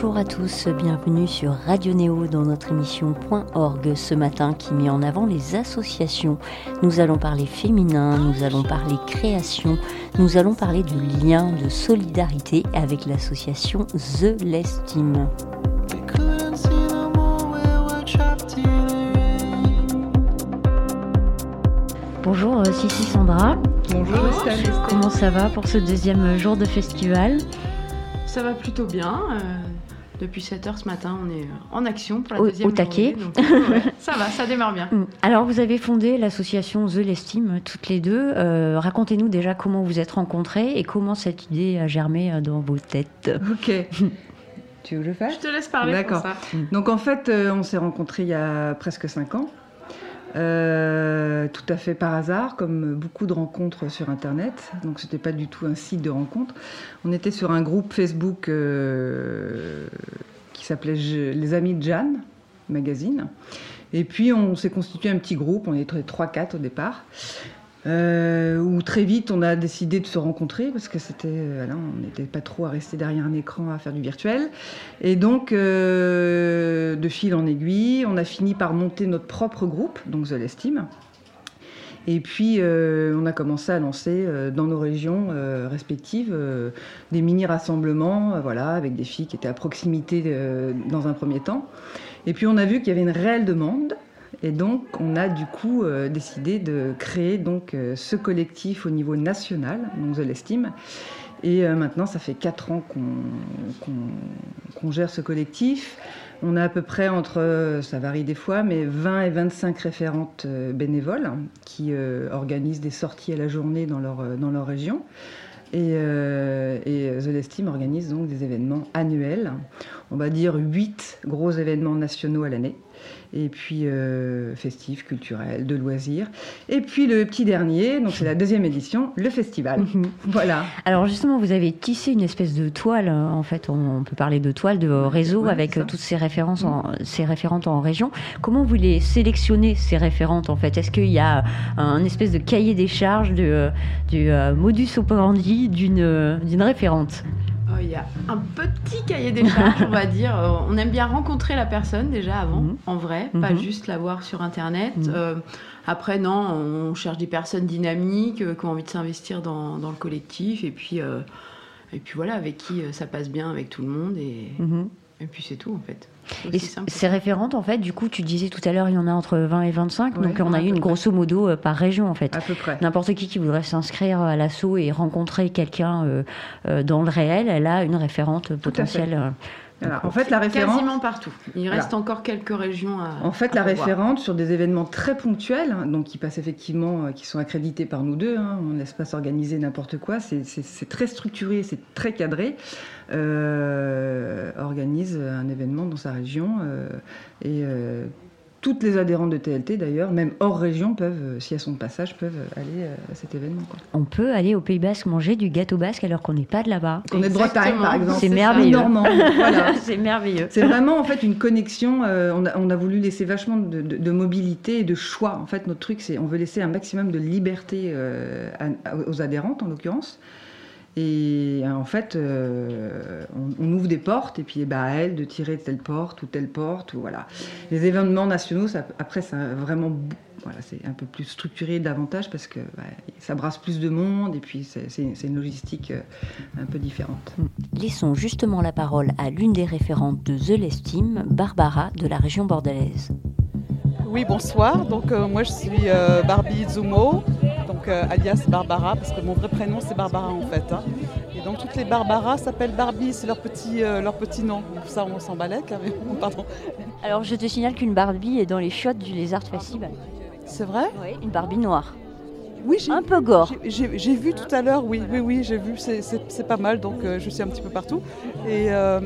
Bonjour à tous, bienvenue sur Radio Néo dans notre émission .org ce matin qui met en avant les associations. Nous allons parler féminin, nous allons parler création, nous allons parler de lien, de solidarité avec l'association The Less Team. Bonjour euh, Sissi Sandra. Bonjour Estelle. Comment ça va pour ce deuxième jour de festival? Ça va plutôt bien. euh, depuis 7 heures ce matin, on est euh, en action pour la Au- deuxième au taquet. journée, donc, euh, ouais, ça va, ça démarre bien. Mm. Alors vous avez fondé l'association The L'Estime toutes les deux. Euh, Racontez-nous déjà comment vous êtes rencontrées et comment cette idée a germé euh, dans vos têtes. Ok. tu veux que je fasse? Je te laisse parler D'accord. ça. Donc en fait, euh, on s'est rencontrés il y a presque 5 ans. Euh, tout à fait par hasard, comme beaucoup de rencontres sur Internet. Donc c'était pas du tout un site de rencontre. On était sur un groupe Facebook euh, qui s'appelait Les Amis de Jeanne, magazine. Et puis on s'est constitué un petit groupe, on était 3-4 au départ. Euh, où très vite on a décidé de se rencontrer parce que c'était euh, on n'était pas trop à rester derrière un écran à faire du virtuel. Et donc euh, de fil en aiguille on a fini par monter notre propre groupe donc The L'Estime et puis euh, on a commencé à lancer euh, dans nos régions respectives des mini rassemblements euh, voilà avec des filles qui étaient à proximité dans un premier temps. Et puis on a vu qu'il y avait une réelle demande et donc, on a du coup euh, décidé de créer donc euh, ce collectif au niveau national, donc The L'Estime. Et euh, maintenant, ça fait 4 ans qu'on gère ce collectif. On a à peu près entre, ça varie des fois, mais 20 et 25 référentes bénévoles qui organisent des sorties à la journée dans leur, dans leur région. Et, et The L'Estime organise donc des événements annuels, on va dire 8 gros événements nationaux à l'année et puis euh, festifs, culturels, de loisirs. Et puis le petit dernier, donc c'est la deuxième édition, le festival. Voilà. Alors justement, vous avez tissé une espèce de toile, en fait, on, peut parler de toile, de réseau ouais, avec euh, toutes ces références, en, ces référentes en région. Comment vous les sélectionnez ces référentes en fait? Est-ce qu'il y a un espèce de cahier des charges de, euh, du euh, modus operandi d'une référente? Il y a un petit cahier des charges, on va dire. Euh, On aime bien rencontrer la personne déjà avant, Mhm. en vrai, pas Mhm. juste la voir sur Internet. Mhm. Euh, après, non, on cherche des personnes dynamiques euh, qui ont envie de s'investir dans, dans le collectif. Et puis, euh, et puis voilà, avec qui ça passe bien avec tout le monde. Et. Et puis c'est tout, en fait. C'est Et ces référentes, en fait, du coup, tu disais tout à l'heure, il y en a entre 20 et 25, Ouais, donc on a eu une grosso modo euh, par région, en fait. À peu près. N'importe qui qui voudrait s'inscrire à l'assaut et rencontrer quelqu'un euh, euh, dans le réel, elle a une référente potentielle. euh. Voilà. En fait, la référente, Quasiment partout. Il Voilà. reste encore quelques régions à. en fait, à la revoir. référente sur des événements très ponctuels, hein, donc qui passent effectivement, euh, qui sont accrédités par nous deux, hein, on ne laisse pas s'organiser n'importe quoi, c'est- très structuré, c'est très cadré, euh, organise un événement dans sa région euh, et euh, toutes les adhérentes de TLT d'ailleurs, même hors région, peuvent, euh, si elles sont de passage, peuvent aller euh, à cet événement. quoi. On peut aller au Pays Basque manger du gâteau basque alors qu'on n'est pas de là-bas. On est de Bretagne, par exemple. C'est merveilleux. Normand, voilà. C'est merveilleux. C'est vraiment en fait une connexion. euh, on, a, on a voulu laisser vachement de, de- de mobilité et de choix. En fait, notre truc, c'est on veut laisser un maximum de liberté euh, à- aux adhérentes, en l'occurrence. Et euh, en fait, euh, on, on ouvre des portes et puis bah, à elles de tirer telle porte ou telle porte. Ou, voilà. Les événements nationaux, ça, après, ça a vraiment. Voilà, c'est un peu plus structuré davantage parce que bah, ça brasse plus de monde et puis c'est c'est- c'est une logistique euh, un peu différente. Laissons justement la parole à l'une des référentes de The L'Estime, Barbara de la région bordelaise. Oui, bonsoir. Donc euh, moi je suis euh, Barbie Zumo, donc euh, alias Barbara, parce que mon vrai prénom c'est Barbara en fait. hein. Et donc toutes les Barbaras s'appellent Barbie, c'est leur petit, euh, leur petit nom. Donc ça on s'en balait carrément, pardon. Alors je te signale qu'une Barbie est dans les chiottes du Lézard Festival. C'est vrai? Oui, une Barbie noire. Oui, j'ai Un peu gore. j'ai- vu tout à l'heure, oui, oui, oui, j'ai vu, c'est- pas mal, donc euh, je suis un petit peu partout. Et euh,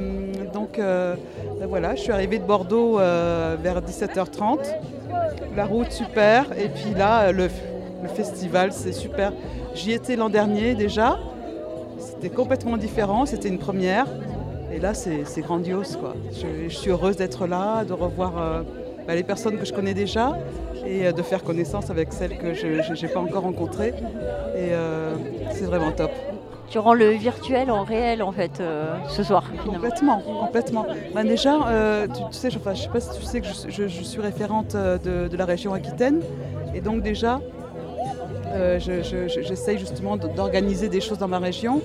donc euh, ben voilà, je suis arrivée de Bordeaux vers 17h30. La route super, et puis là, le, le festival, c'est super. J'y étais l'an dernier déjà, c'était complètement différent, c'était une première. Et là, c'est grandiose, quoi. Je, je suis heureuse d'être là, de revoir euh, bah, les personnes que je connais déjà et euh, de faire connaissance avec celles que je n'ai pas encore rencontrées. Et euh, c'est vraiment top. tu rends le virtuel en réel en fait ce soir. Complètement, complètement. Ben déjà, tu, sais, je, ne sais pas si tu sais que je, suis référente de, de, la région Aquitaine, et donc déjà, j'essaye justement d'organiser des choses dans ma région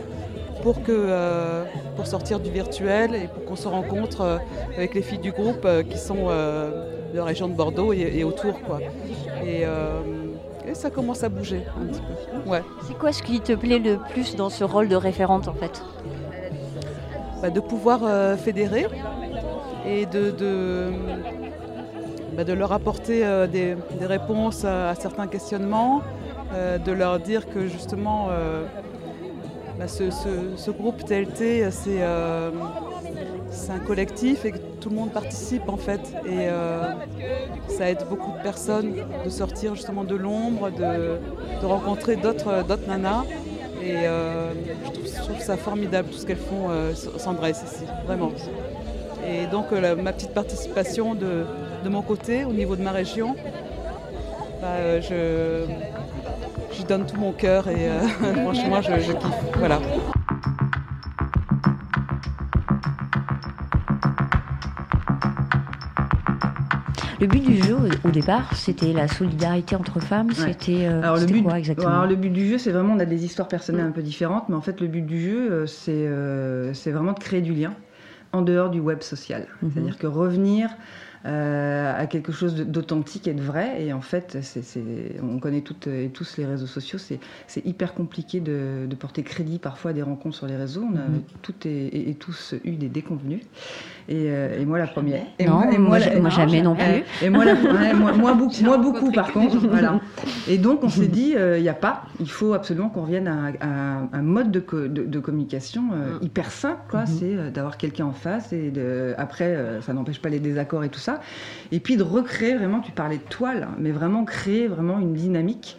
pour, que, euh, pour sortir du virtuel et pour qu'on se rencontre euh, avec les filles du groupe euh, qui sont de la région de Bordeaux et, autour. Quoi. Et, ça commence à bouger un petit peu. Ouais. C'est quoi ce qui te plaît le plus dans ce rôle de référente en fait? Bah, De pouvoir fédérer et de, de, bah, de leur apporter des, des, réponses à, certains questionnements, de leur dire que justement bah, ce, groupe TLT, euh, c'est un collectif et que tout le monde participe en fait. Et euh, ça aide beaucoup de personnes de sortir justement de l'ombre, de, rencontrer d'autres nanas. Et euh, je, trouve, ça formidable tout ce qu'elles font, Sandra ici, vraiment. Et donc ma petite participation de, mon côté, au niveau de ma région, bah, je, je donne tout mon cœur et euh, franchement, je, je kiffe. Voilà. Le but du jeu au départ, c'était la solidarité entre femmes. C'était euh, alors le but, quoi exactement alors, le but du jeu, c'est vraiment on a des histoires personnelles un peu différentes, mais en fait le but du jeu, euh, c'est c'est vraiment de créer du lien en dehors du web social. Mhm. C'est-à-dire que revenir euh, à quelque chose d'authentique et de vrai. Et en fait, on connaît toutes et tous les réseaux sociaux. C'est hyper compliqué de, porter crédit parfois à des rencontres sur les réseaux. On a mhm. toutes et, tous eu des déconvenus. Euh, et, moi la première. Et moi, moi, jamais non plus. Et moi, moi, beaucoup, moi beaucoup par contre. Voilà. Et donc on s'est dit, il euh, n'y a pas, il faut absolument qu'on revienne à, un mode de, de, communication mm. hyper simple. quoi. Mm-hmm. C'est d'avoir quelqu'un en face et de, après, ça n'empêche pas les désaccords et tout ça. Et puis de recréer vraiment, tu parlais de toile, mais vraiment créer vraiment une dynamique.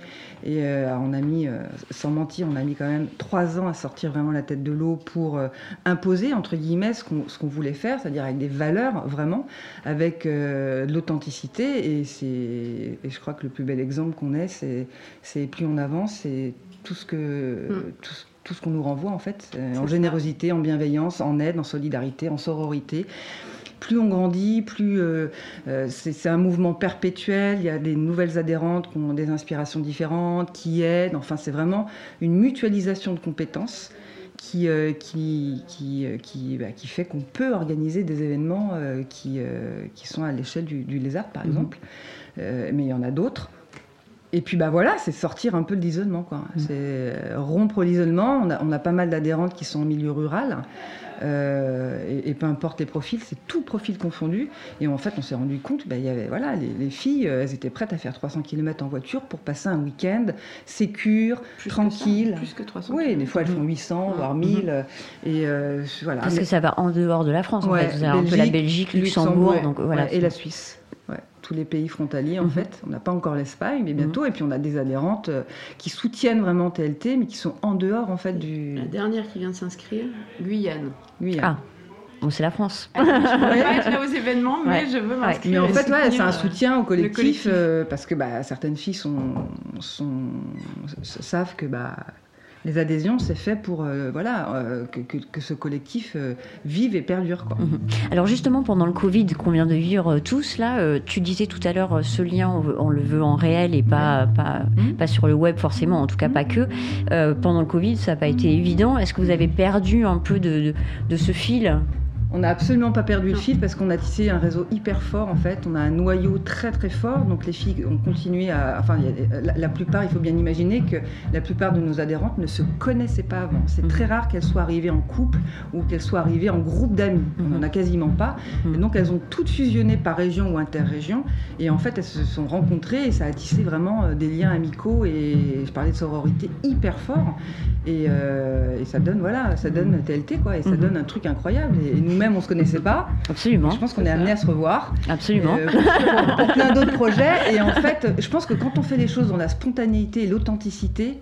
Et euh, on a mis, euh, sans mentir, on a mis quand même trois ans à sortir vraiment la tête de l'eau pour euh, imposer, entre guillemets, ce qu'on voulait faire, c'est-à-dire avec des valeurs vraiment, avec de l'authenticité. Et, et je crois que le plus bel exemple qu'on ait, c'est plus on avance, c'est tout ce que. Mm. tout ce qu'on nous renvoie en fait, en générosité, en bienveillance, en aide, en solidarité, en sororité plus on grandit, plus euh, euh, c'est un mouvement perpétuel. Il y a des nouvelles adhérentes qui ont des inspirations différentes, qui aident. Enfin, c'est vraiment une mutualisation de compétences qui, euh, qui, qui, qui, bah, qui, fait qu'on peut organiser des événements qui, qui sont à l'échelle du, lézard, par mhm. exemple. mais il y en a d'autres. Et puis bah voilà, c'est sortir un peu de l'isolement. Quoi. Mhm. C'est rompre l'isolement. On a, on a, pas mal d'adhérentes qui sont en milieu rural. Euh, et, peu importe les profils, c'est tout profil confondu. Et en fait, on s'est rendu compte, il y avait, voilà, les, filles, euh, elles étaient prêtes à faire 300 km en voiture pour passer un week-end sécure, tranquille. plus que 300 Oui, des fois elles font 800, voire 1000. Et euh, voilà. Parce que ça va en dehors de la France, en fait. Vous avez un peu la Belgique, Luxembourg, donc, voilà, et la Suisse tous les pays frontaliers en mhm. fait. On n'a pas encore l'Espagne, mais bientôt. Mhm. Et puis on a des adhérentes euh, qui soutiennent vraiment TLT, mais qui sont en dehors en fait du. La dernière qui vient de s'inscrire, Guyane. Guyane. Ah. Bon, c'est la France. je ne pas être là aux événements, mais je veux m'inscrire. Mais en fait, ouais, c'est un soutien au collectif, euh, parce que bah, certaines filles sont, sont, savent que bah, les adhésions, c'est fait pour euh, voilà, euh, que, ce collectif euh, vive et perdure. Quoi. Mhm. Alors justement, pendant le Covid qu'on vient de vivre tous, là, tu disais tout à l'heure, ce lien, on, le veut en réel et pas, pas, mhm. pas sur le web forcément, en tout cas pas que. pendant le Covid, ça n'a pas été évident. Est-ce que vous avez perdu un peu de, de ce fil? On n'a absolument pas perdu le fil parce qu'on a tissé un réseau hyper fort en fait. On a un noyau très très fort. Donc les filles ont continué à. Enfin, la, plupart, il faut bien imaginer que la plupart de nos adhérentes ne se connaissaient pas avant. C'est mhm. très rare qu'elles soient arrivées en couple ou qu'elles soient arrivées en groupe d'amis. On n'en a quasiment pas. Mhm. Et donc elles ont toutes fusionné par région ou interrégion. Et en fait, elles se sont rencontrées et ça a tissé vraiment euh, des liens amicaux et je parlais de sororité hyper fort. Et, euh, ça donne, voilà, ça donne TLT quoi. Et ça mhm. donne un truc incroyable. Et, nous même on se connaissait pas. Absolument. je pense qu'on est amené à se revoir. Absolument. Euh, pour, plein d'autres projets. Et en fait, je pense que quand on fait les choses dans la spontanéité et l'authenticité,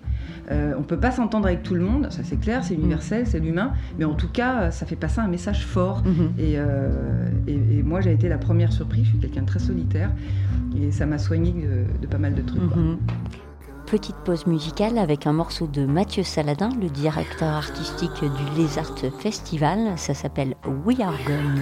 euh, on peut pas s'entendre avec tout le monde, ça c'est clair, c'est universel, c'est l'humain, mais en tout cas, ça fait passer un message fort. Mhm. Euh, et, moi, j'ai été la première surprise, je suis quelqu'un de très solitaire, et ça m'a soigné de, pas mal de trucs. Mhm. Petite pause musicale avec un morceau de Mathieu Saladin, le directeur artistique du Les Arts Festival. Ça s'appelle We Are Gone.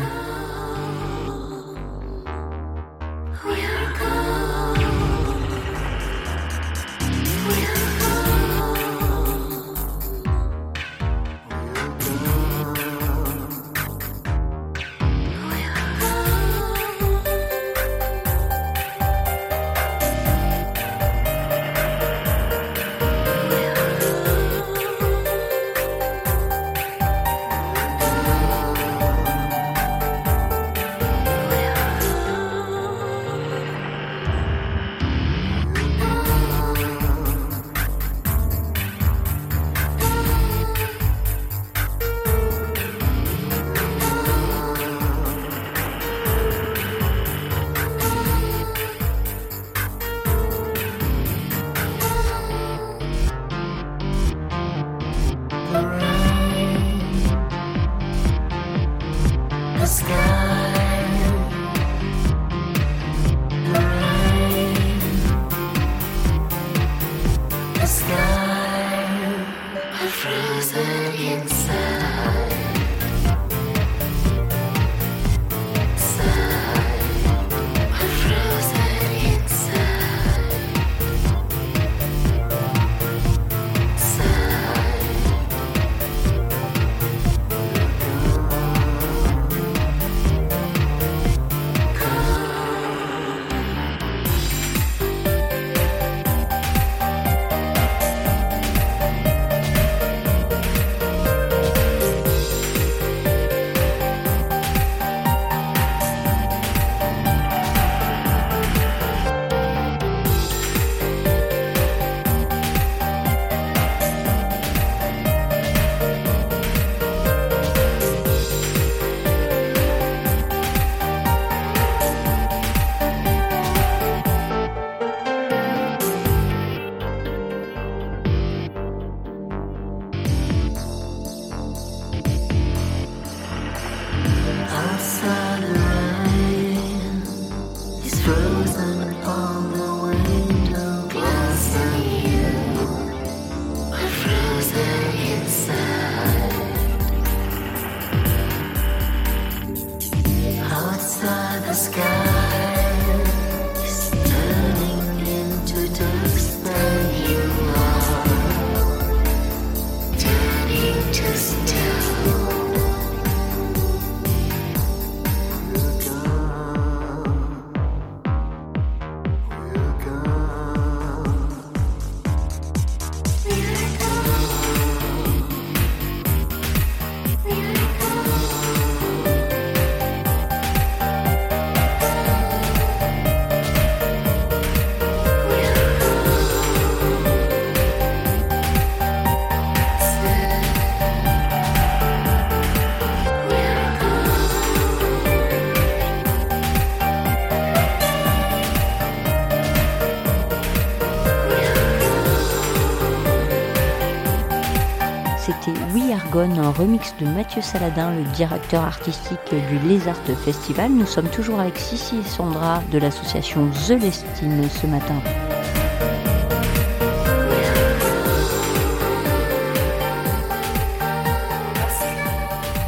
Un remix de Mathieu Saladin, le directeur artistique du Lézard Festival. Nous sommes toujours avec Sissi et Sandra de l'association The Lestine ce matin.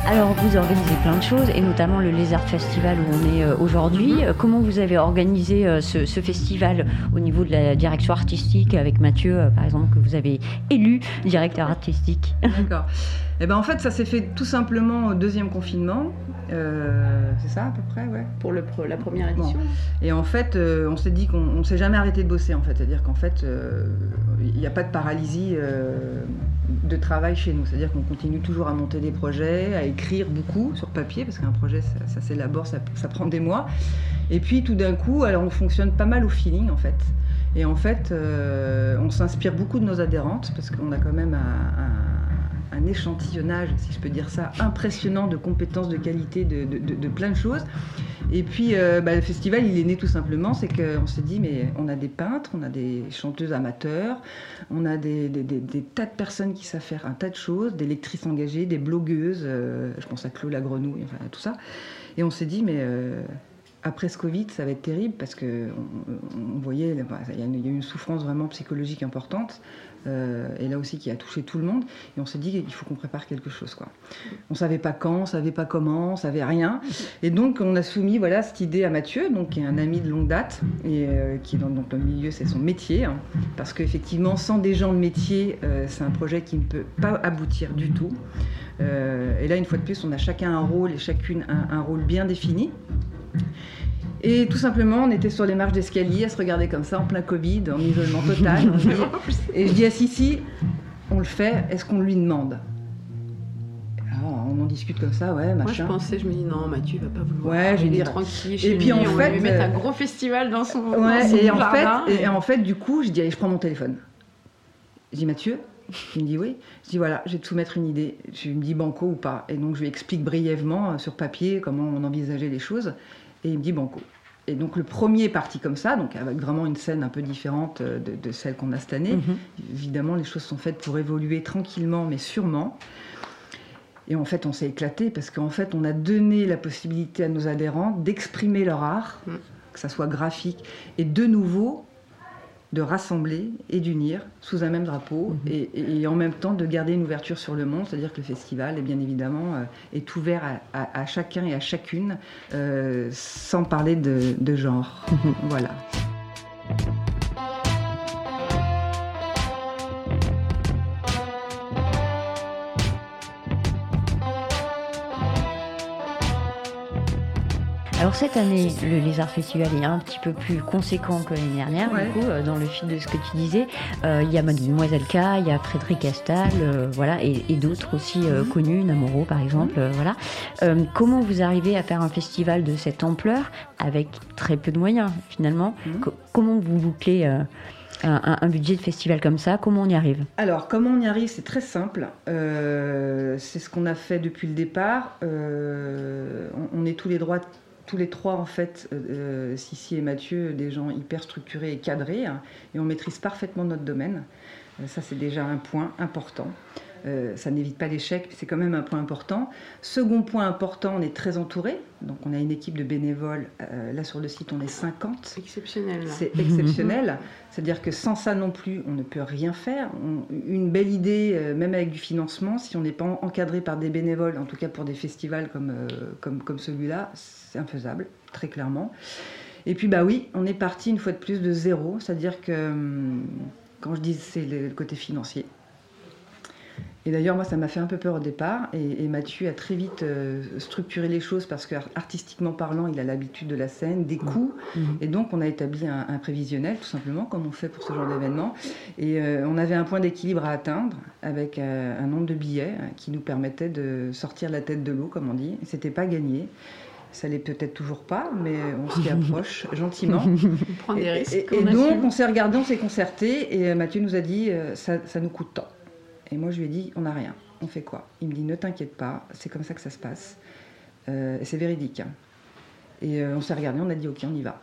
Alors vous organisez plein de choses et notamment le Lézard Festival où on est euh, aujourd'hui. Mhm. Comment vous avez organisé euh, ce, festival au niveau de la direction artistique avec Mathieu, euh, par exemple, que vous avez élu directeur artistique? D'accord. Eh ben en fait, ça s'est fait tout simplement au deuxième confinement. c'est ça à peu près, ouais. Pour le, la première édition. Et en fait, on s'est dit qu'on ne s'est jamais arrêté de bosser en fait. C'est-à-dire qu'en fait, il n'y a pas de paralysie de travail chez nous. C'est-à-dire qu'on continue toujours à monter des projets, à écrire beaucoup sur papier, parce qu'un projet, ça, s'élabore, ça, prend des mois. Et puis tout d'un coup, alors on fonctionne pas mal au feeling en fait. Et en fait, euh, on s'inspire beaucoup de nos adhérentes, parce qu'on a quand même un, échantillonnage, si je peux dire ça, impressionnant de compétences, de qualité, de plein de choses. Et puis, euh, bah, le festival, il est né tout simplement, c'est qu'on s'est dit, mais on a des peintres, on a des chanteuses amateurs, on a des, tas de personnes qui savent faire un tas de choses, des lectrices engagées, des blogueuses, euh, je pense à Chloé la Grenouille, enfin tout ça. Et on s'est dit, mais euh, après ce Covid, ça va être terrible parce que on, voyait, il y, a une souffrance vraiment psychologique importante. Euh, et là aussi qui a touché tout le monde. Et on s'est dit qu'il faut qu'on prépare quelque chose. Quoi. On ne savait pas quand, on ne savait pas comment, on ne savait rien. Et donc on a soumis voilà, cette idée à Mathieu, donc, qui est un ami de longue date, et euh, qui dans le milieu, c'est son métier. Hein. parce qu'effectivement, sans des gens de métier, euh, c'est un projet qui ne peut pas aboutir du tout. et là, une fois de plus, on a chacun un rôle et chacune un, un rôle bien défini. Et tout simplement, on était sur les marches d'escalier à se regarder comme ça, en plein Covid, en isolement total. et je dis à Sissi, on le fait, est-ce qu'on lui demande? On en discute comme ça, ouais, machin. Moi, je pensais, je me dis, non, Mathieu va pas vouloir. Ouais, je vais tranquille. et puis, en on fait, va lui mettre un gros festival dans son, ouais, et en fait, et... en fait, du coup, je dis, allez, je prends mon téléphone. Je dis, Mathieu, il me dit oui. Je dis voilà, je vais te soumettre une idée. Je me dis banco ou pas? Et donc je lui explique brièvement euh, sur papier comment on envisageait les choses. Et il me dit banco. Et donc le premier est parti comme ça, donc avec vraiment une scène un peu différente euh, de, celle qu'on a cette année. Mhm. Évidemment, les choses sont faites pour évoluer tranquillement, mais sûrement. Et en fait, on s'est éclaté parce qu'en fait, on a donné la possibilité à nos adhérents d'exprimer leur art, mm. que ça soit graphique, et de nouveau de rassembler et d'unir sous un même drapeau mhm. et, en même temps de garder une ouverture sur le monde, c'est-à-dire que le festival est bien évidemment euh, est ouvert à, chacun et à chacune euh, sans parler de, de genre. Voilà. Alors cette année, le Lézard Festival est un petit peu plus conséquent que l'année dernière, du coup, euh, dans le fil de ce que tu disais. Euh, il y a Mademoiselle K, il y a Frédéric Astal, euh, voilà, et, d'autres aussi mhm. connus, Namoro par exemple, voilà. comment vous arrivez à faire un festival de cette ampleur avec très peu de moyens finalement? Mhm. Comment vous bouclez un, budget de festival comme ça, comment on y arrive? Alors, comment on y arrive, c'est très simple. c'est ce qu'on a fait depuis le départ. on, est tous les droits tous les trois, en fait, euh, euh, Sissi et Mathieu, des gens hyper structurés et cadrés, hein, et on maîtrise parfaitement notre domaine. Euh, ça, c'est déjà un point important. Ça n'évite pas l'échec, c'est quand même un point important. Second point important, on est très entouré. Donc, on a une équipe de bénévoles. là, sur le site, on est 50. C'est exceptionnel. C'est exceptionnel. C'est-à-dire que sans ça non plus, on ne peut rien faire. une belle idée, même avec du financement, si on n'est pas encadré par des bénévoles, en tout cas pour des festivals comme, comme, comme celui-là, c'est infaisable, très clairement. Et puis bah oui, on est parti une fois de plus de zéro, c'est-à-dire que hum, quand je dis c'est le côté financier, et d'ailleurs, moi, ça m'a fait un peu peur au départ. Et, Mathieu a très vite euh, structuré les choses parce qu'artistiquement parlant, il a l'habitude de la scène, des coups. Mmh. Mmh. Et donc, on a établi un, prévisionnel, tout simplement, comme on fait pour ce genre d'événement. Et euh, on avait un point d'équilibre à atteindre avec euh, un nombre de billets hein, qui nous permettait de sortir la tête de l'eau, comme on dit. C'était pas gagné. Ça l'est peut-être toujours pas, mais on s'y approche gentiment. on prend des risques. Et, donc, on s'est regardé, on s'est concerté, et Mathieu nous a dit ça, ça nous coûte tant. Et moi, je lui ai dit, on n'a rien. On fait quoi? Il me dit, ne t'inquiète pas, c'est comme ça que ça se passe. Euh, c'est véridique. Hein. Et euh, on s'est regardé, on a dit, ok, on y va.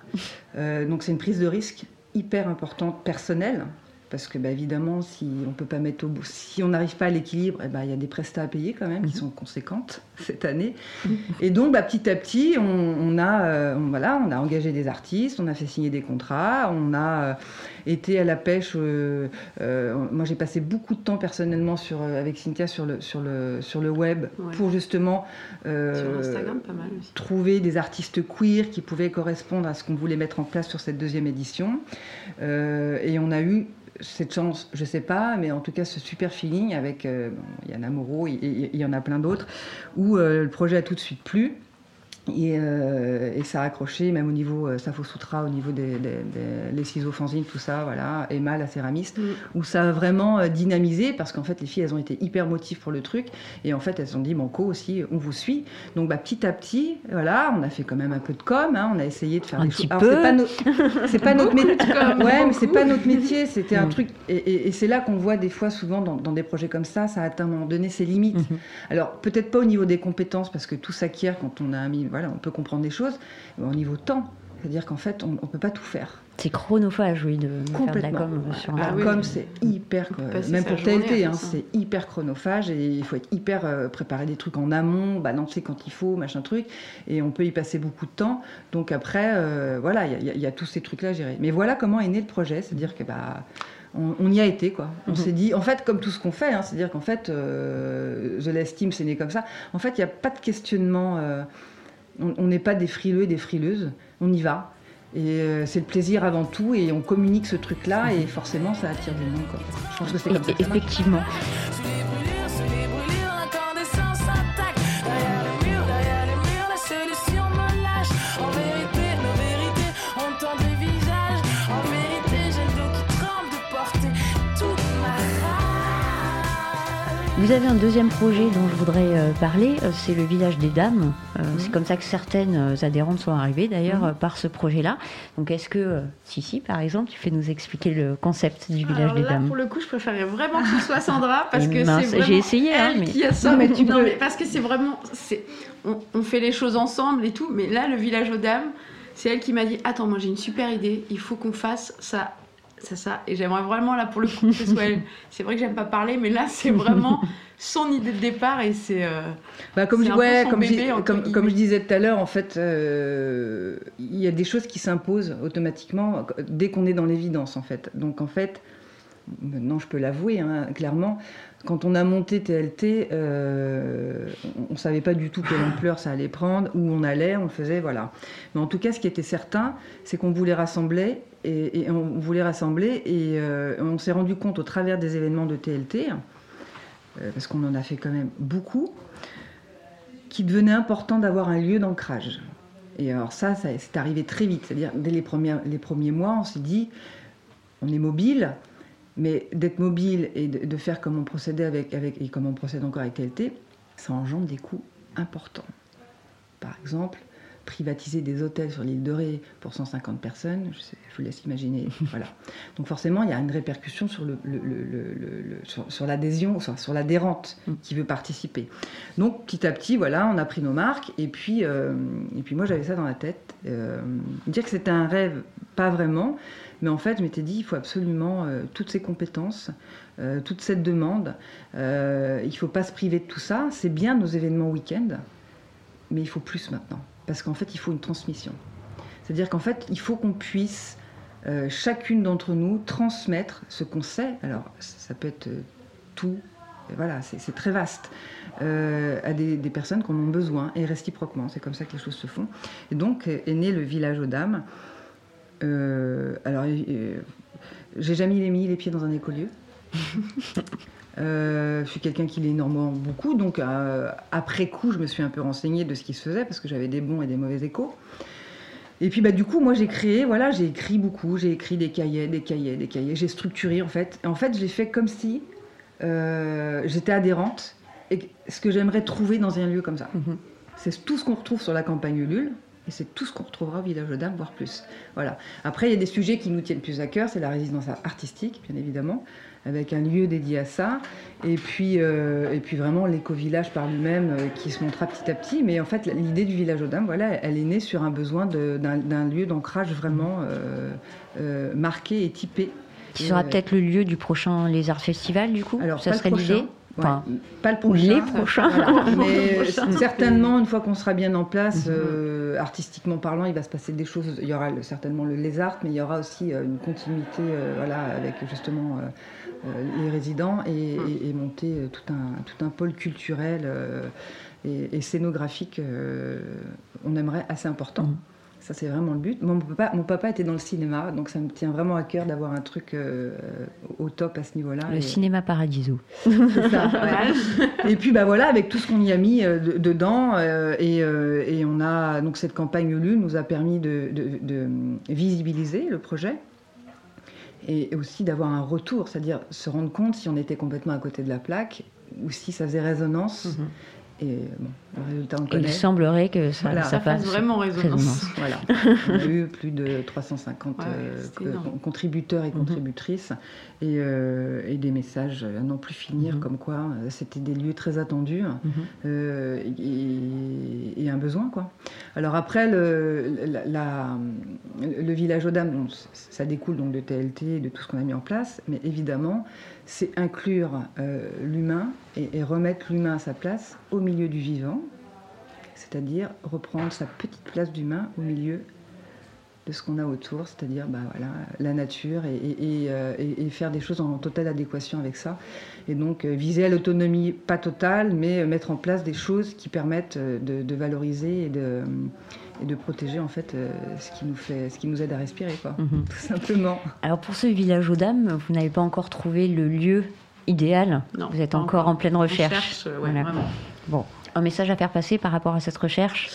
Euh, donc c'est une prise de risque hyper importante, personnelle, parce que bah, évidemment, si on peut pas mettre au bout, si on n'arrive pas à l'équilibre, eh ben, il y a des prestats à payer quand même qui mhm. sont conséquentes cette année. Et donc, bah, petit à petit, on, a, euh, voilà, on a engagé des artistes, on a fait signer des contrats, on a euh, été à la pêche. Euh, moi, j'ai passé beaucoup de temps personnellement sur, avec Cynthia sur le, sur le, sur le web pour justement trouver des artistes queer qui pouvaient correspondre à ce qu'on voulait mettre en place sur cette deuxième édition. et on a eu cette chance, je sais pas, mais en tout cas ce super feeling avec euh, Yann Moreau, il y, en a plein d'autres, où euh, le projet a tout de suite plu. Euh, et, ça a accroché, même au niveau euh, Safo Sutra, au niveau des, des, ciseaux fanzines, tout ça, voilà, Emma, la céramiste, mm. où ça a vraiment euh, dynamisé parce qu'en fait, les filles, elles ont été hyper motives pour le truc. Et en fait, elles se sont dit, Banco aussi, on vous suit. Donc, bah, petit à petit, voilà, on a fait quand même un peu de com, hein, on a essayé de faire un des choses. C'est pas, c'est pas notre métier. ouais, mais c'est pas notre métier. C'était un mm. truc. Et, c'est là qu'on voit des fois, souvent, dans, des projets comme ça, ça atteint à un moment donné ses limites. Mm-hmm. Alors, peut-être pas au niveau des compétences, parce que tout s'acquiert quand on a mis voilà, on peut comprendre des choses, mais au niveau temps, c'est-à-dire qu'en fait, on ne peut pas tout faire. C'est chronophage, oui, de, faire de la com. Sur la com, c'est hyper, euh, même pour TLT, hein, c'est hyper chronophage et il faut être hyper euh, préparer des trucs en amont, balancer quand il faut, machin truc, et on peut y passer beaucoup de temps. Donc après, euh, voilà, il y, a- y y tous ces trucs-là à gérer. Mais voilà comment est né le projet, c'est-à-dire que bah on, on y a été quoi. On Mhm. s'est dit, en fait, comme tout ce qu'on fait, hein, c'est-à-dire qu'en fait, euh, The Last Team, c'est né comme ça. En fait, il n'y a pas de questionnement. On n'est pas des frileux et des frileuses. On y va. Et euh, c'est le plaisir avant tout, et on communique ce truc-là, et forcément, ça attire du monde. Quoi. Je pense que c'est comme ça. que ça marche. effectivement. Vous avez un deuxième projet dont je voudrais euh, parler, euh, c'est le village des dames. Euh, C'est comme ça que certaines adhérentes sont arrivées d'ailleurs Mhm. par ce projet-là. Donc est-ce que, si, si, par exemple, tu fais nous expliquer le concept du village Alors des dames pour le coup, je préférais vraiment que ce soit Sandra parce que Mince, c'est vraiment j'ai essayé, hein, mais- qui a ça. Non, mais tu Non, peux- mais parce que c'est vraiment, on, on fait les choses ensemble et tout. Mais là, le village aux dames, c'est elle qui m'a dit attends, moi j'ai une super idée. Il faut qu'on fasse ça, ça, ça. Et j'aimerais vraiment là pour le coup que ce soit elle. C'est vrai que j'aime pas parler, mais là c'est vraiment son idée de départ et c'est. euh, Bah, comme, C'est je, un peu ouais, son comme, bébé, je- entre comme, guillemets. comme je disais tout à l'heure, en fait, euh, il y a des choses qui s'imposent automatiquement dès qu'on est dans l'évidence, en fait. Donc, en fait, maintenant je peux l'avouer, hein, clairement, quand on a monté TLT, euh, on ne savait pas du tout quelle ampleur ça allait prendre, où on allait, on le faisait, voilà. Mais en tout cas, ce qui était certain, c'est qu'on voulait rassembler, et, on voulait rassembler, et euh, on s'est rendu compte au travers des événements de TLT, euh, parce qu'on en a fait quand même beaucoup, qu'il devenait important d'avoir un lieu d'ancrage. Et alors ça, c'est arrivé très vite. C'est-à-dire, dès les, premières, les premiers mois, on s'est dit, on est mobile, mais d'être mobile et de, de faire comme on procédait avec, avec, et comme on procède encore avec TLT, ça engendre des coûts importants. Par exemple, privatiser des hôtels sur l'île de Ré pour 150 personnes, je, sais- je vous laisse imaginer. voilà. Donc forcément, il y a une répercussion sur, le, sur, sur l'adhésion, sur, sur l'adhérente Mm. qui veut participer. Donc petit à petit, voilà, on a pris nos marques, et puis, euh, et puis moi j'avais ça dans la tête. Euh, dire que c'était un rêve, pas vraiment, mais en fait je m'étais dit, il faut absolument euh, toutes ces compétences, euh, toute cette demande, euh, il ne faut pas se priver de tout ça. C'est bien nos événements week-end, mais il faut plus maintenant. Parce qu'en fait, il faut une transmission. C'est-à-dire qu'en fait, il faut qu'on puisse, chacune d'entre nous, transmettre ce qu'on sait. Alors, ça peut être tout, voilà, c'est très vaste, à des, personnes qui en ont besoin, et réciproquement. C'est comme ça que les choses se font. Et donc, est né le village aux dames. Euh, alors, euh, j'ai jamais mis les pieds dans un écolieu. Euh, je suis quelqu'un qui lit énormément beaucoup, donc euh, après coup, je me suis un peu renseignée de ce qui se faisait parce que j'avais des bons et des mauvais échos. Et puis bah, du coup, moi j'ai créé, voilà, j'ai écrit beaucoup, j'ai écrit des cahiers, des cahiers, des cahiers, j'ai structuré en fait. Et en fait, j'ai fait comme si euh, j'étais adhérente et ce que j'aimerais trouver dans un lieu comme ça. Mhm. C'est tout ce qu'on retrouve sur la campagne Ulule. Et c'est tout ce qu'on retrouvera au village aux dames, voire plus. Voilà. Après, il y a des sujets qui nous tiennent plus à cœur. C'est la résidence artistique, bien évidemment, avec un lieu dédié à ça. Et puis, euh, et puis vraiment l'éco-village par lui-même euh, qui se montrera petit à petit. Mais en fait, l'idée du village aux dames, voilà, elle est née sur un besoin d'un lieu d'ancrage vraiment euh, marqué et typé. Qui sera peut-être le lieu du prochain Lézard Festival, du coup? Alors, Ça serait le Ouais, pas le prochain. les prochains. Voilà. Mais prochain. certainement, une fois qu'on sera bien en place, Mhm. euh, artistiquement parlant, il va se passer des choses. Il y aura certainement le lézard, mais il y aura aussi euh, une continuité euh, voilà, avec justement euh, les résidents et, et- et monter tout, un, tout un pôle culturel et, et scénographique, on aimerait assez important. Mhm. Ça, c'est vraiment le but. Mon papa, mon papa était dans le cinéma, donc ça me tient vraiment à cœur d'avoir un truc euh, au top à ce niveau-là. Le Et- cinéma Paradiso. c'est ça, pas ouais. mal. Et puis bah voilà, avec tout ce qu'on y a mis euh, de- dedans, euh, et, euh, et on a donc cette campagne Ulu nous a permis de, de- de visibiliser le projet et aussi d'avoir un retour, c'est-à-dire se rendre compte si on était complètement à côté de la plaque ou si ça faisait résonance. Mhm. Et bon, le résultat, on Et il semblerait que ça, Voilà. ça Ça fasse vraiment résonance. Voilà, on a eu plus de 350 Ouais, euh, contributeurs et Mhm. contributrices et, euh, et des messages à n'en plus finir, Mhm. comme quoi euh, c'était des lieux très attendus Mhm. euh, et, et un besoin. Quoi. Alors après, le, la- la- le village aux dames, ça découle donc de TLT et de tout ce qu'on a mis en place, mais évidemment, c'est inclure euh, l'humain et, et remettre l'humain à sa place au milieu du vivant, c'est-à-dire reprendre sa petite place d'humain au milieu de ce qu'on a autour, c'est-à-dire bah, voilà, la nature et, euh, faire des choses en totale adéquation avec ça. Et donc euh, viser à l'autonomie, pas totale, mais mettre en place des choses qui permettent de valoriser et de, et de protéger en fait euh, ce, qui nous fait, ce qui nous aide à respirer, quoi, Mhm. tout simplement. Alors pour ce village aux dames, vous n'avez pas encore trouvé le lieu idéal? Non, vous êtes encore, encore. en pleine On recherche? cherche, euh, ouais, Voilà. vraiment. Bon, un message à faire passer par rapport à cette recherche?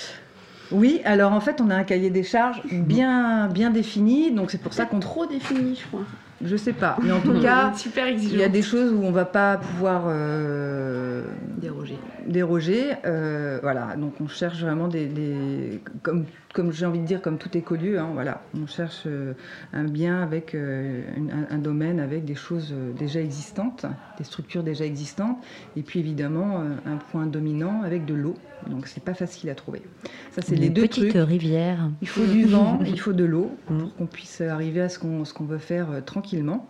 Oui, alors en fait on a un cahier des charges bien, bien défini, donc c'est pour ça qu'on... trop défini, je crois. Je sais pas, mais en tout cas... super Il y a des choses où on va pas pouvoir euh, Déroger. déroger. euh, voilà, donc on cherche vraiment des, des- comme, comme j'ai envie de dire, comme tout écolieu. Hein, voilà, on cherche euh, un bien avec euh, une- un, un domaine avec des choses euh, déjà existantes, des structures déjà existantes, et puis évidemment un point dominant avec de l'eau. Donc c'est pas facile à trouver. Ça c'est les deux trucs. rivière. Il faut du vent, il faut de l'eau Mm. pour qu'on puisse arriver à ce qu'on ce qu'on veut faire tranquillement.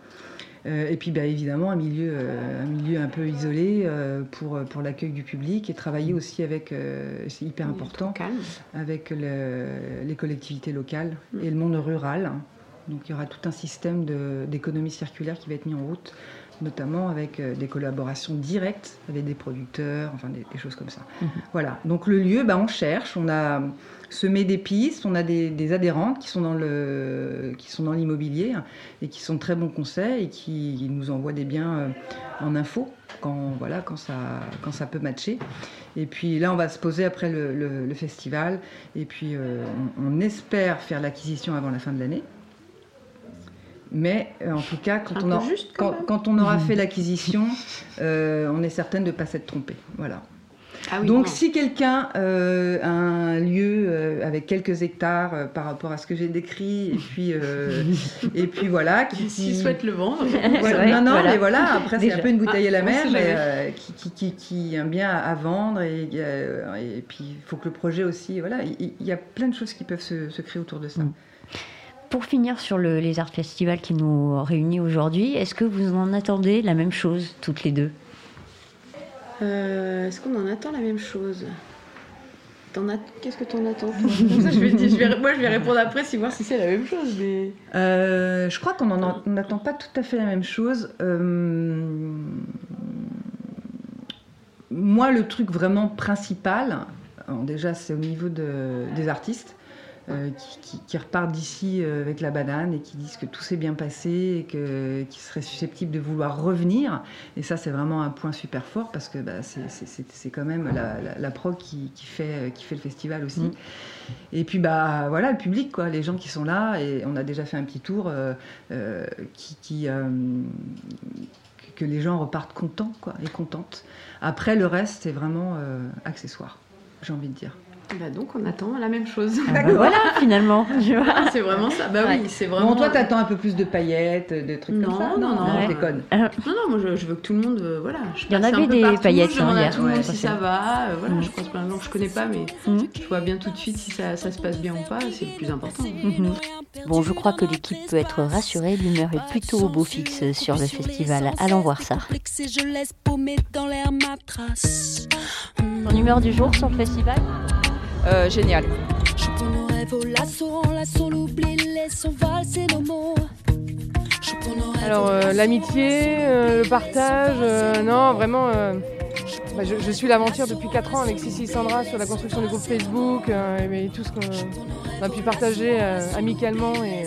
Euh, et puis bah, évidemment un milieu, euh, un milieu un peu isolé euh, pour, pour l'accueil du public et travailler aussi avec, c'est hyper important, avec le- les collectivités locales Mm. et le monde rural. Donc il y aura tout un système d'économie circulaire qui va être mis en route, notamment avec euh, des collaborations directes avec des producteurs, enfin des, des choses comme ça. Mhm. Voilà, donc le lieu, bah, on cherche, on a semé des pistes, on a des, des adhérentes qui sont dans le, qui sont dans l'immobilier et qui sont de très bons conseils et qui nous envoient des biens euh, en info quand, voilà, quand, ça, quand ça peut matcher. Et puis là, on va se poser après le, le- le festival. Et puis, euh, on, on espère faire l'acquisition avant la fin de l'année. Mais euh, en tout cas, quand, on, aura- juste, quand quand, même. quand on aura fait l'acquisition, euh, on est certaine de ne pas s'être trompé. Voilà. Ah oui, Donc, non. si quelqu'un euh, a un lieu euh, avec quelques hectares euh, par rapport à ce que j'ai décrit, et puis, euh, et puis voilà, qui, S'ils qui- souhaitent le vendre, voilà, non, non, voilà. mais voilà, après c'est un peu une bouteille à la Ah, mer, mais euh, qui, qui, qui, qui a un bien à vendre, et, euh, et puis il faut que le projet aussi, voilà, il, y a plein de choses qui peuvent se, se créer autour de ça. Mm. Pour finir sur le- les arts festivals qui nous réunit aujourd'hui, est-ce que vous en attendez la même chose toutes les deux? Euh, Est-ce qu'on en attend la même chose? Qu'est-ce que t'en attends toi? Comme ça, je vais, dire- je vais- Moi, je vais répondre après, si voir si c'est la même chose. Mais... Euh, je crois qu'on n'attend pas tout à fait la même chose. Euh, moi, le truc vraiment principal, alors déjà, c'est au niveau de- des artistes. Euh, qui, qui- qui repartent d'ici euh, avec la banane et qui disent que tout s'est bien passé et que- qu'ils seraient susceptibles de vouloir revenir. Et ça, c'est vraiment un point super fort parce que bah, c'est- quand même la, la, la prog qui, qui fait, qui fait le festival aussi. Mm. Et puis bah voilà le public quoi, les gens qui sont là et on a déjà fait un petit tour euh, euh, qui, qui, euh, que- que les gens repartent contents quoi et contentes. Après le reste c'est vraiment euh, accessoire, j'ai envie de dire. Bah donc, on attend la même chose. Ah bah Voilà, finalement. tu vois. Ah, c'est vraiment ça. Bah oui, c'est vraiment. Bon toi t'attends un peu plus de paillettes, de trucs Non, comme ça non, non. je Ouais. déconne. Non, non, moi je, je veux que tout le monde. euh, voilà. Je Il y en avait des partout, paillettes, Je hein, à hier. tout le monde Ouais, si ça, va. euh, voilà, Mm. je croise plein de gens que je connais pas, mais Mm. je vois bien tout de suite si ça, ça se passe bien ou pas. C'est le plus important. Mhm. Bon, je crois que l'équipe peut être rassurée. L'humeur est plutôt au beau fixe sur le festival. Allons voir ça. Complexé, je laisse paumer dans l'air ma trace. Ton humeur du jour sur le festival? Euh, génial. Alors euh, l'amitié, euh, le partage, euh, non vraiment, je, je suis l'aventure depuis 4 ans avec Sissi et Sandra sur la construction du groupe Facebook euh, et, tout ce qu'on a pu partager euh, amicalement et,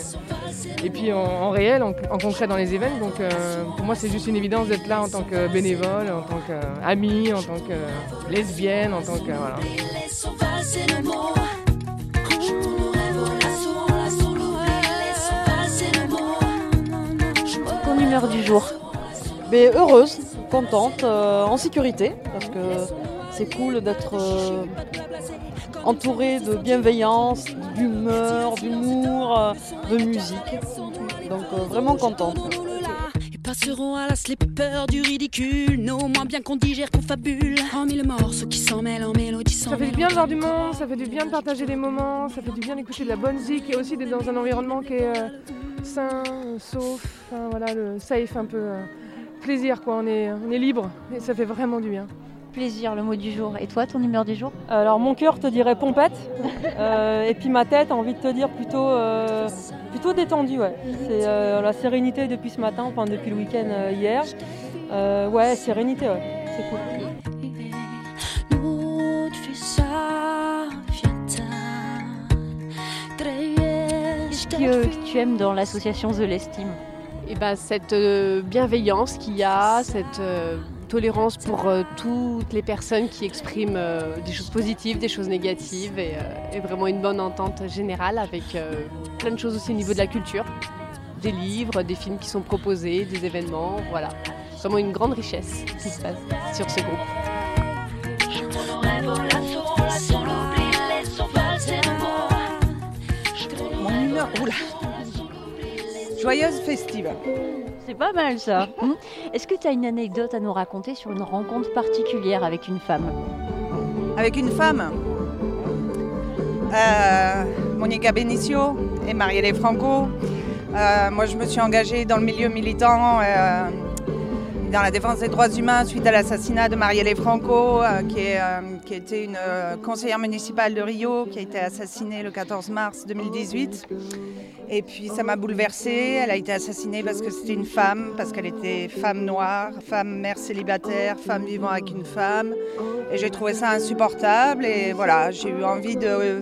et puis en, en réel, en, en concret dans les événements. Donc euh, pour moi c'est juste une évidence d'être là en tant que bénévole, en tant qu'amie, en tant que lesbienne, en tant que... Voilà. Ton humeur du jour Mais heureuse, contente, euh, en sécurité, parce que c'est cool d'être euh, entouré de bienveillance, d'humeur, d'humour, euh, de musique. Donc euh, vraiment contente. Ils passeront à la slipper du ridicule, nos moins bien qu'on digère, qu'on fabule. En mille morceaux qui s'en mêlent en mélodie sans Ça fait du bien de voir du monde, ça fait du bien de partager des moments, ça fait du bien d'écouter de la bonne zik et aussi d'être dans un environnement qui est euh, sain, sauf, enfin, voilà, le safe un peu. euh, plaisir quoi, on est, on est libre et ça fait vraiment du bien. Plaisir, le mot du jour. Et toi, ton humeur du jour Alors mon cœur te dirait pompette, euh, et puis ma tête a envie de te dire plutôt, euh, plutôt détendue. Ouais. C'est euh, la sérénité depuis ce matin, enfin depuis le week-end euh, hier. Euh, ouais, sérénité, ouais. c'est cool. Qu'est-ce que tu aimes dans l'association The L'Estime Et ben, cette euh, bienveillance qu'il y a, cette euh, tolérance pour euh, toutes les personnes qui expriment euh, des choses positives, des choses négatives, et, euh, et vraiment une bonne entente générale avec euh, plein de choses aussi au niveau de la culture, des livres, des films qui sont proposés, des événements, voilà. Vraiment une grande richesse qui se passe sur ce groupe. Mon humeur, oula. Joyeuse festive. C'est pas mal ça. Hmm. Est-ce que tu as une anecdote à nous raconter sur une rencontre particulière avec une femme Avec une femme euh, Monica Benicio et Marielle Franco. Euh, moi, je me suis engagée dans le milieu militant, euh, dans la défense des droits humains suite à l'assassinat de Marielle Franco, qui, est, qui était une conseillère municipale de Rio, qui a été assassinée le 14 mars 2018. Et puis ça m'a bouleversée. Elle a été assassinée parce que c'était une femme, parce qu'elle était femme noire, femme mère célibataire, femme vivant avec une femme. Et j'ai trouvé ça insupportable. Et voilà, j'ai eu envie de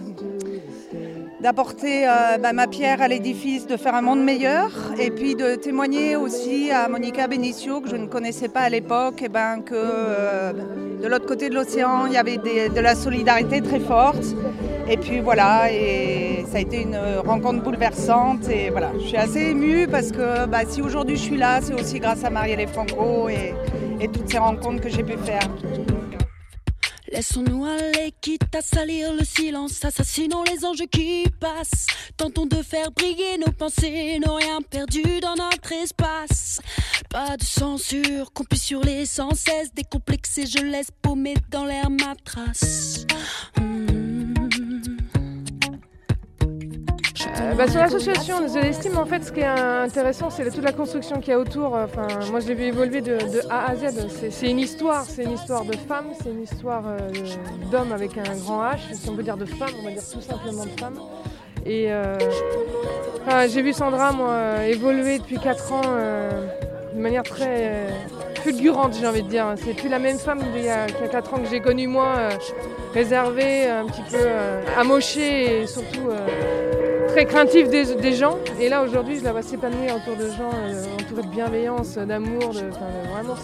d'apporter euh, bah, ma pierre à l'édifice, de faire un monde meilleur, et puis de témoigner aussi à Monica Benicio, que je ne connaissais pas à l'époque, et ben, que euh, de l'autre côté de l'océan, il y avait de la solidarité très forte. Et puis voilà, et ça a été une rencontre bouleversante, et voilà, je suis assez émue parce que bah, si aujourd'hui je suis là, c'est aussi grâce à Marielle Franco et toutes ces rencontres que j'ai pu faire. Laissons-nous aller, quitte à salir le silence, assassinons les anges qui passent. Tentons de faire briller nos pensées, nos rien perdu dans notre espace. Pas de censure, qu'on puisse hurler sans cesse, décomplexé, je laisse paumer dans l'air ma trace. Euh, bah, sur l'association de l'estime, en fait, ce qui est intéressant, c'est toute la construction qu'il y a autour. Enfin, moi, je l'ai vu évoluer de, A à Z. C'est- une histoire, c'est une histoire de femmes, c'est une histoire euh, d'hommes avec un grand H. Si on peut dire de femmes, on va dire tout simplement de femmes. Et euh, j'ai vu Sandra, moi, euh, évoluer depuis 4 ans euh, de manière très euh, fulgurante, j'ai envie de dire. C'est plus la même femme qu'il y a 4 ans que j'ai connue, moi, euh, réservée, un petit peu euh, amochée et surtout euh, très craintive des, gens. Et là, aujourd'hui, je la vois s'épanouir autour de gens, euh, de bienveillance, d'amour. Vraiment,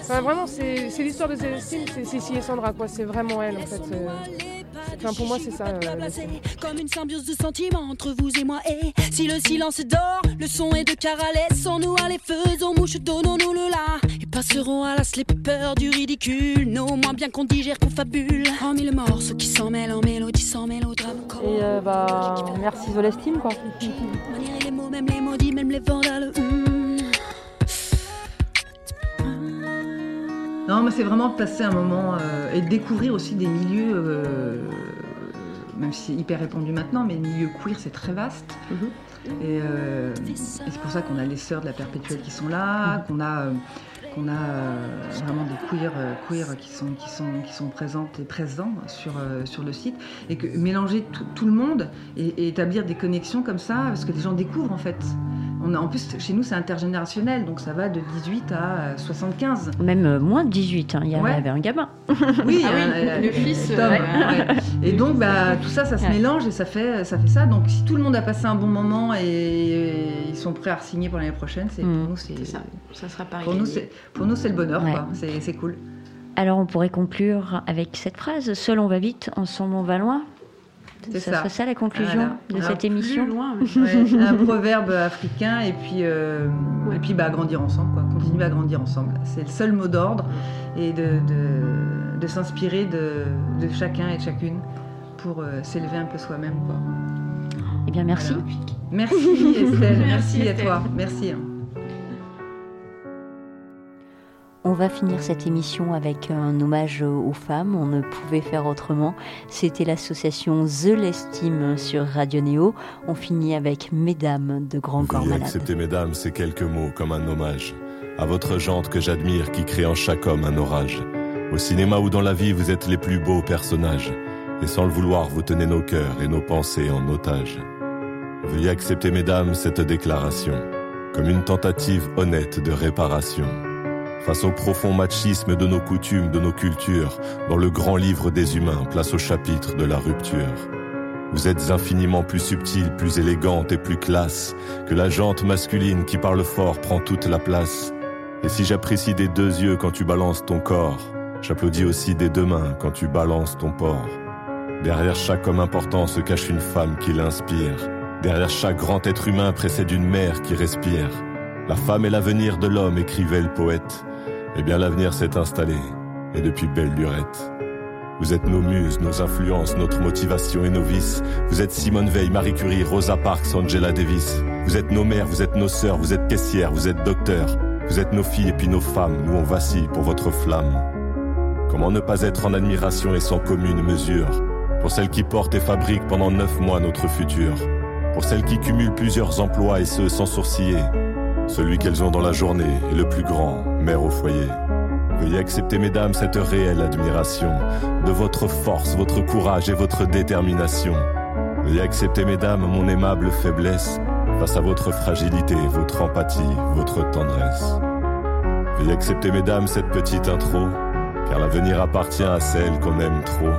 c'est vraiment, c'est l'histoire de Célestine, c'est Cécile et Sandra, quoi. C'est vraiment elle, en fait. Enfin, pour moi, c'est ça. euh. Comme une symbiose de sentiments entre vous et moi. Et si le silence dort, le son est de Cara, laissons-nous aller, faisons mouche, donnons-nous le là. Et passerons à la slipper du ridicule, nos moins bien qu'on digère, qu'on fabule. En mille morceaux qui s'en mêlent en mélodie, sans mélodrame. Et euh, bah, merci de l'estime quoi. Manier les mots, même les maudits, même les vandales. hmm. Non, mais c'est vraiment de passer un moment euh, et de découvrir aussi des milieux, euh, même si c'est hyper répandu maintenant, mais le milieu queer c'est très vaste. Et, euh, et c'est pour ça qu'on a les sœurs de la perpétuelle qui sont là, qu'on a, euh, qu'on a euh, vraiment des queers, euh, queers qui, sont, qui, sont, qui sont présentes et présents sur, euh, sur le site. Et que mélanger tout, tout le monde et, et établir des connexions comme ça, parce que les gens découvrent en fait. On a, en plus, chez nous, c'est intergénérationnel, donc ça va de 18 à 75. Même euh, moins de 18, hein. il y Ouais. avait un gamin. Oui, Ah oui, le fils, Tom, ouais. Et donc, bah, tout ça, ça se Ouais. mélange et ça fait, ça fait ça. Donc, si tout le monde a passé un bon moment et ils sont prêts à signer pour l'année prochaine, c'est Mm. pour nous, c'est C'est ça. Ça sera pareil. Pour nous, c'est pour nous, c'est le bonheur, Ouais. quoi. C'est cool. Alors on pourrait conclure avec cette phrase Seul on va vite, ensemble on va loin. C'est ça, ça. serait ça la conclusion Voilà. de Alors, cette émission loin, mais- Ouais, un proverbe africain et puis, euh, et puis bah, grandir ensemble, quoi. continuer à grandir ensemble. C'est le seul mot d'ordre et de, de, de s'inspirer de, de chacun et de chacune pour euh, s'élever un peu soi-même. quoi. Eh bien, merci. Voilà. Merci Estelle, merci, Merci, à toi, merci. On va finir cette émission avec un hommage aux femmes. On ne pouvait faire autrement. C'était l'association The L'Estime sur Radio Néo. On finit avec Mesdames de Grand Corps Veuillez Malade. accepter, mesdames, ces quelques mots comme un hommage à votre jante que j'admire qui crée en chaque homme un orage. Au cinéma ou dans la vie, vous êtes les plus beaux personnages. Et sans le vouloir, vous tenez nos cœurs et nos pensées en otage. Veuillez accepter, mesdames, cette déclaration comme une tentative honnête de réparation. Face au profond machisme de nos coutumes, de nos cultures, dans le grand livre des humains, place au chapitre de la rupture. Vous êtes infiniment plus subtile, plus élégante et plus classe que la jante masculine qui parle fort prend toute la place. Et si j'apprécie des deux yeux quand tu balances ton corps, j'applaudis aussi des deux mains quand tu balances ton porc. Derrière chaque homme important se cache une femme qui l'inspire. Derrière chaque grand être humain précède une mère qui respire. La femme est l'avenir de l'homme, écrivait le poète. Eh bien l'avenir s'est installé, et depuis belle lurette. Vous êtes nos muses, nos influences, notre motivation et nos vices. Vous êtes Simone Veil, Marie Curie, Rosa Parks, Angela Davis. Vous êtes nos mères, vous êtes nos sœurs, vous êtes caissières, vous êtes docteurs. Vous êtes nos filles et puis nos femmes, nous on vacille pour votre flamme. Comment ne pas être en admiration et sans commune mesure? Pour celles qui portent et fabriquent pendant neuf mois notre futur. Pour celles qui cumulent plusieurs emplois et ce sans sourciller. Celui qu'elles ont dans la journée est le plus grand, mère au foyer. Veuillez accepter, mesdames, cette réelle admiration de votre force, votre courage et votre détermination. Veuillez accepter, mesdames, mon aimable faiblesse face à votre fragilité, votre empathie, votre tendresse. Veuillez accepter, mesdames, cette petite intro, car l'avenir appartient à celle qu'on aime trop.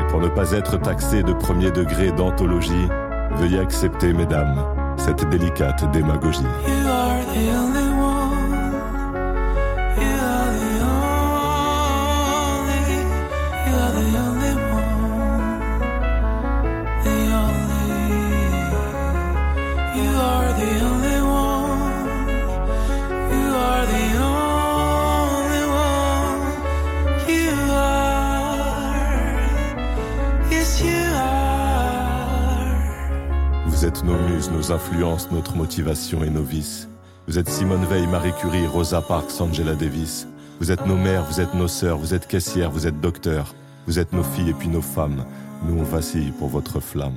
Et pour ne pas être taxé de premier degré d'anthologie, veuillez accepter, mesdames, cette délicate démagogie. Vous êtes nos muses, nos influences, notre motivation et nos vices. Vous êtes Simone Veil, Marie Curie, Rosa Parks, Angela Davis. Vous êtes nos mères, vous êtes nos sœurs, vous êtes caissières, vous êtes docteurs. Vous êtes nos filles et puis nos femmes. Nous on vacille pour votre flamme.